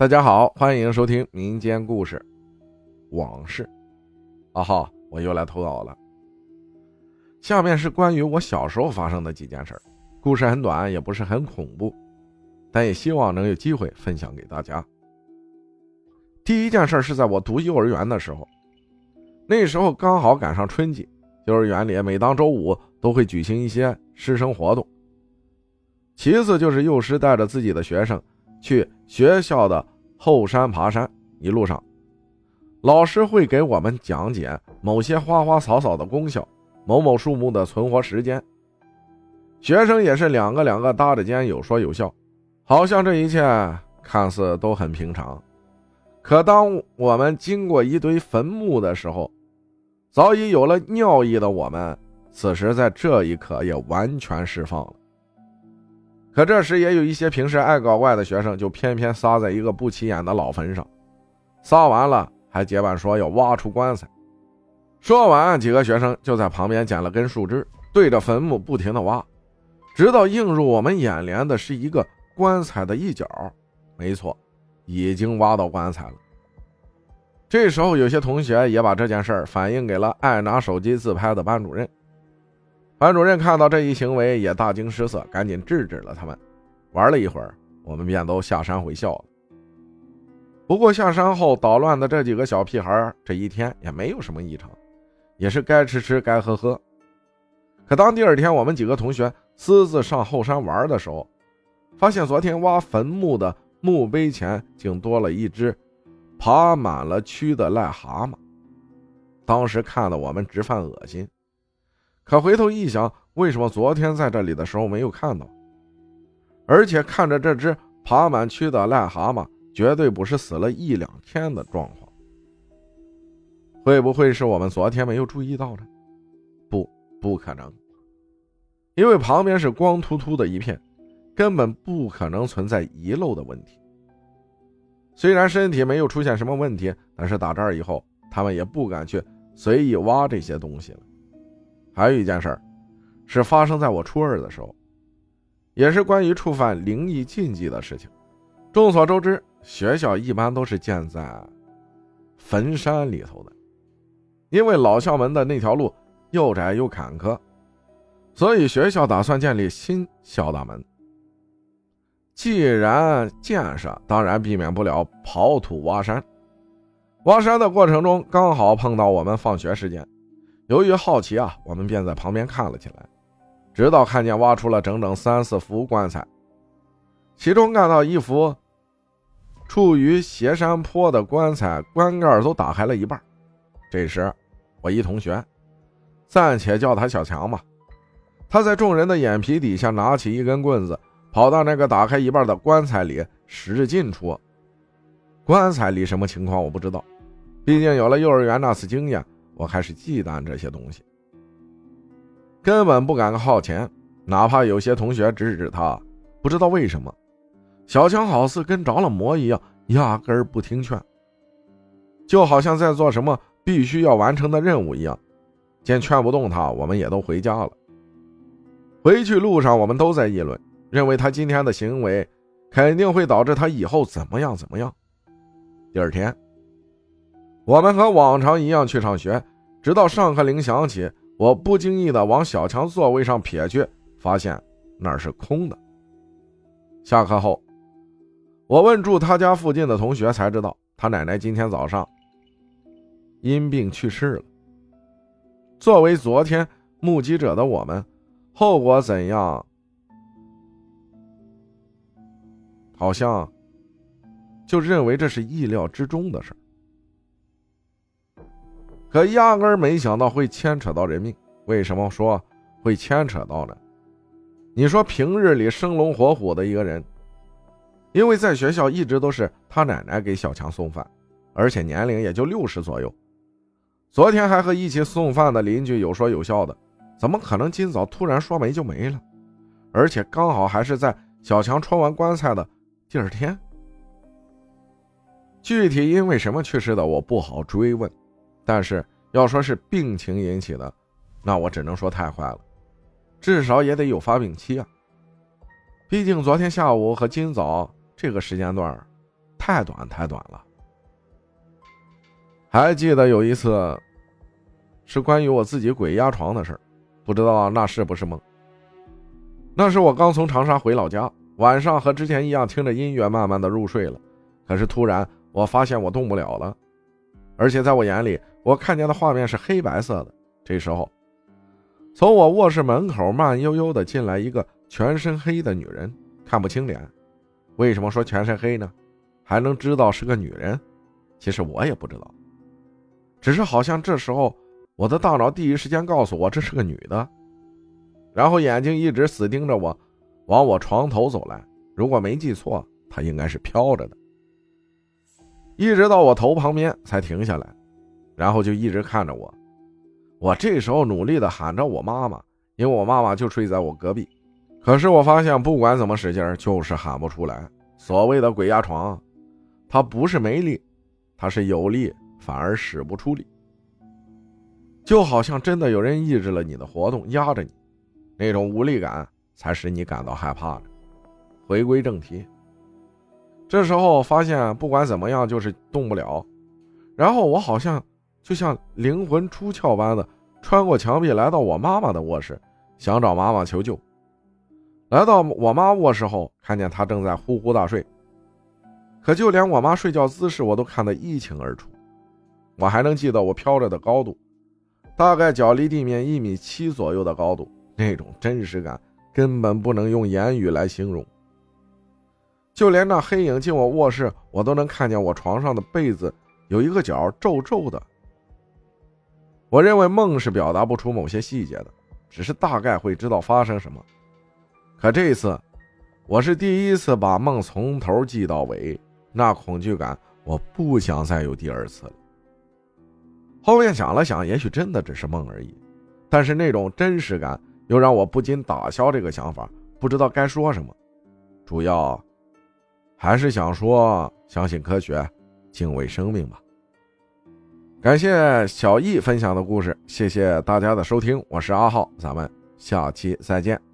大家好，欢迎收听民间故事往事。啊哈，我又来投稿了。下面是关于我小时候发生的几件事故事很短，也不是很恐怖，但也希望能有机会分享给大家。第一件事是在我读幼儿园的时候，那时候刚好赶上春季，幼儿园里每当周五都会举行一些师生活动。其次就是幼师带着自己的学生。去学校的后山爬山，一路上，老师会给我们讲解某些花花草草的功效，某某树木的存活时间。学生也是两个两个搭着肩，有说有笑，好像这一切看似都很平常。可当我们经过一堆坟墓的时候，早已有了尿意的我们，此时在这一刻也完全释放了。可这时也有一些平时爱搞怪的学生，就偏偏撒在一个不起眼的老坟上，撒完了还结伴说要挖出棺材。说完，几个学生就在旁边捡了根树枝，对着坟墓不停的挖，直到映入我们眼帘的是一个棺材的一角。没错，已经挖到棺材了。这时候，有些同学也把这件事反映给了爱拿手机自拍的班主任。班主任看到这一行为也大惊失色，赶紧制止了他们。玩了一会儿，我们便都下山回校了。不过下山后捣乱的这几个小屁孩，这一天也没有什么异常，也是该吃吃该喝喝。可当第二天我们几个同学私自上后山玩的时候，发现昨天挖坟墓的墓碑前竟多了一只爬满了蛆的癞蛤蟆，当时看得我们直犯恶心。可回头一想，为什么昨天在这里的时候没有看到？而且看着这只爬满蛆的癞蛤蟆，绝对不是死了一两天的状况。会不会是我们昨天没有注意到呢？不，不可能，因为旁边是光秃秃的一片，根本不可能存在遗漏的问题。虽然身体没有出现什么问题，但是打这儿以后，他们也不敢去随意挖这些东西了。还有一件事儿，是发生在我初二的时候，也是关于触犯灵异禁忌的事情。众所周知，学校一般都是建在坟山里头的，因为老校门的那条路又窄又坎坷，所以学校打算建立新校大门。既然建设，当然避免不了刨土挖山。挖山的过程中，刚好碰到我们放学时间。由于好奇啊，我们便在旁边看了起来，直到看见挖出了整整三四副棺材，其中看到一副处于斜山坡的棺材，棺盖都打开了一半。这时，我一同学，暂且叫他小强吧，他在众人的眼皮底下拿起一根棍子，跑到那个打开一半的棺材里使劲戳。棺材里什么情况我不知道，毕竟有了幼儿园那次经验。我开始忌惮这些东西，根本不敢靠前，哪怕有些同学指指他，不知道为什么，小强好似跟着了魔一样，压根不听劝，就好像在做什么必须要完成的任务一样。见劝不动他，我们也都回家了。回去路上，我们都在议论，认为他今天的行为肯定会导致他以后怎么样怎么样。第二天。我们和往常一样去上学，直到上课铃响起，我不经意的往小强座位上瞥去，发现那是空的。下课后，我问住他家附近的同学，才知道他奶奶今天早上因病去世了。作为昨天目击者的我们，后果怎样？好像就认为这是意料之中的事儿。可压根儿没想到会牵扯到人命。为什么说会牵扯到呢？你说平日里生龙活虎的一个人，因为在学校一直都是他奶奶给小强送饭，而且年龄也就六十左右。昨天还和一起送饭的邻居有说有笑的，怎么可能今早突然说没就没了？而且刚好还是在小强戳完棺材的第二天。具体因为什么去世的，我不好追问。但是要说是病情引起的，那我只能说太坏了，至少也得有发病期啊。毕竟昨天下午和今早这个时间段，太短太短了。还记得有一次，是关于我自己鬼压床的事不知道那是不是梦。那是我刚从长沙回老家，晚上和之前一样听着音乐，慢慢的入睡了。可是突然我发现我动不了了，而且在我眼里，我看见的画面是黑白色的。这时候，从我卧室门口慢悠悠的进来一个全身黑的女人，看不清脸。为什么说全身黑呢？还能知道是个女人？其实我也不知道，只是好像这时候我的大脑第一时间告诉我这是个女的。然后眼睛一直死盯着我，往我床头走来。如果没记错，她应该是飘着的。一直到我头旁边才停下来，然后就一直看着我。我这时候努力的喊着我妈妈，因为我妈妈就睡在我隔壁。可是我发现，不管怎么使劲，就是喊不出来。所谓的鬼压床，它不是没力，它是有力，反而使不出力。就好像真的有人抑制了你的活动，压着你。那种无力感才使你感到害怕的。回归正题，这时候发现不管怎么样就是动不了，然后我好像就像灵魂出窍般的穿过墙壁来到我妈妈的卧室，想找妈妈求救。来到我妈卧室后，看见她正在呼呼大睡，可就连我妈睡觉姿势我都看得一清二楚。我还能记得我飘着的高度，大概脚离地面一米七左右的高度。那种真实感根本不能用言语来形容。就连那黑影进我卧室，我都能看见我床上的被子有一个角皱皱的。我认为梦是表达不出某些细节的，只是大概会知道发生什么。可这一次，我是第一次把梦从头记到尾，那恐惧感我不想再有第二次了。后面想了想，也许真的只是梦而已，但是那种真实感。又让我不禁打消这个想法，不知道该说什么。主要还是想说，相信科学，敬畏生命吧。感谢小易分享的故事，谢谢大家的收听，我是阿浩，咱们下期再见。